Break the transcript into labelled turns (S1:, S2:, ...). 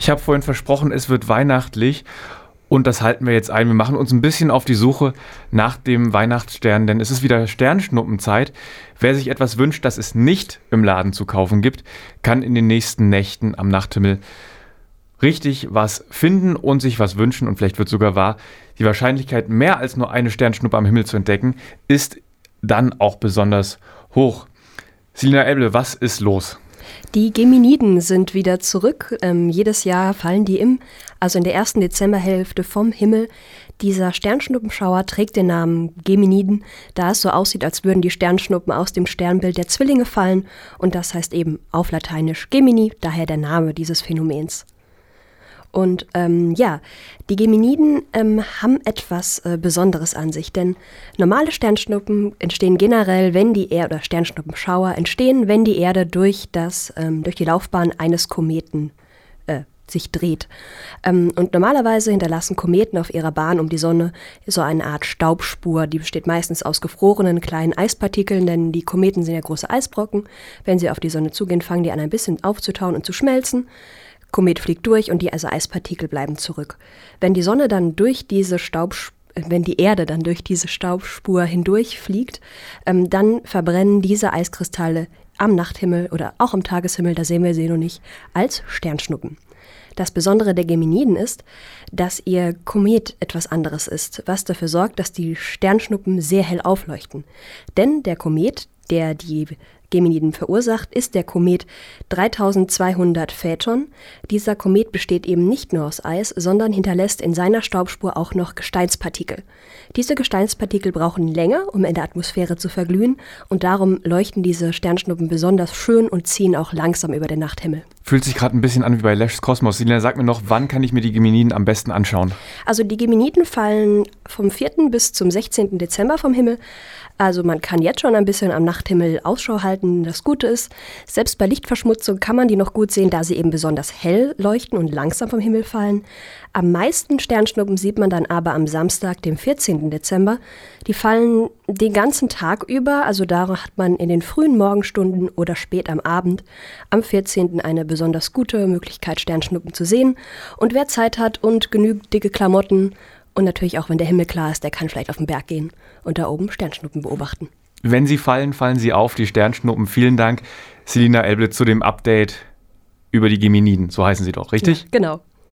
S1: Ich habe vorhin versprochen, es wird weihnachtlich. Und das halten wir jetzt ein. Wir machen uns ein bisschen auf die Suche nach dem Weihnachtsstern, denn es ist wieder Sternschnuppenzeit. Wer sich etwas wünscht, das es nicht im Laden zu kaufen gibt, kann in den nächsten Nächten am Nachthimmel richtig was finden und sich was wünschen und vielleicht wird sogar wahr. Die Wahrscheinlichkeit, mehr als nur eine Sternschnuppe am Himmel zu entdecken, ist dann auch besonders hoch. Selina Eble, was ist los?
S2: Die Geminiden sind wieder zurück. Ähm, jedes Jahr fallen die im, also in der ersten Dezemberhälfte vom Himmel. Dieser Sternschnuppenschauer trägt den Namen Geminiden, da es so aussieht, als würden die Sternschnuppen aus dem Sternbild der Zwillinge fallen. Und das heißt eben auf Lateinisch Gemini, daher der Name dieses Phänomens. Und ähm, ja, die Geminiden ähm, haben etwas äh, Besonderes an sich, denn normale Sternschnuppen entstehen generell, wenn die Erde, oder Sternschnuppenschauer entstehen, wenn die Erde durch, das, ähm, durch die Laufbahn eines Kometen äh, sich dreht. Ähm, und normalerweise hinterlassen Kometen auf ihrer Bahn um die Sonne so eine Art Staubspur. Die besteht meistens aus gefrorenen kleinen Eispartikeln, denn die Kometen sind ja große Eisbrocken. Wenn sie auf die Sonne zugehen, fangen die an ein bisschen aufzutauen und zu schmelzen. Komet fliegt durch und die Eispartikel bleiben zurück. Wenn die Sonne dann durch diese Staubspur wenn die Erde dann durch diese Staubspur hindurch fliegt, ähm, dann verbrennen diese Eiskristalle am Nachthimmel oder auch am Tageshimmel, da sehen wir sie noch nicht, als Sternschnuppen. Das Besondere der Geminiden ist, dass ihr Komet etwas anderes ist, was dafür sorgt, dass die Sternschnuppen sehr hell aufleuchten. Denn der Komet, der die Geminiden verursacht, ist der Komet 3200 Phaeton. Dieser Komet besteht eben nicht nur aus Eis, sondern hinterlässt in seiner Staubspur auch noch Gesteinspartikel. Diese Gesteinspartikel brauchen länger, um in der Atmosphäre zu verglühen, und darum leuchten diese Sternschnuppen besonders schön und ziehen auch langsam über den Nachthimmel.
S1: Fühlt sich gerade ein bisschen an wie bei Lash's Kosmos. Silina, sag mir noch, wann kann ich mir die Geminiden am besten anschauen?
S2: Also die Geminiden fallen vom 4. bis zum 16. Dezember vom Himmel. Also man kann jetzt schon ein bisschen am Nachthimmel Ausschau halten. Das Gute ist, selbst bei Lichtverschmutzung kann man die noch gut sehen, da sie eben besonders hell leuchten und langsam vom Himmel fallen. Am meisten Sternschnuppen sieht man dann aber am Samstag, dem 14. Dezember. Die fallen den ganzen Tag über, also da hat man in den frühen Morgenstunden oder spät am Abend am 14. eine besonders gute Möglichkeit, Sternschnuppen zu sehen. Und wer Zeit hat und genügend dicke Klamotten und natürlich auch, wenn der Himmel klar ist, der kann vielleicht auf den Berg gehen und da oben Sternschnuppen beobachten.
S1: Wenn sie fallen, fallen sie auf, die Sternschnuppen. Vielen Dank, Selina Elble, zu dem Update über die Geminiden. So heißen sie doch, richtig? Ja,
S2: genau.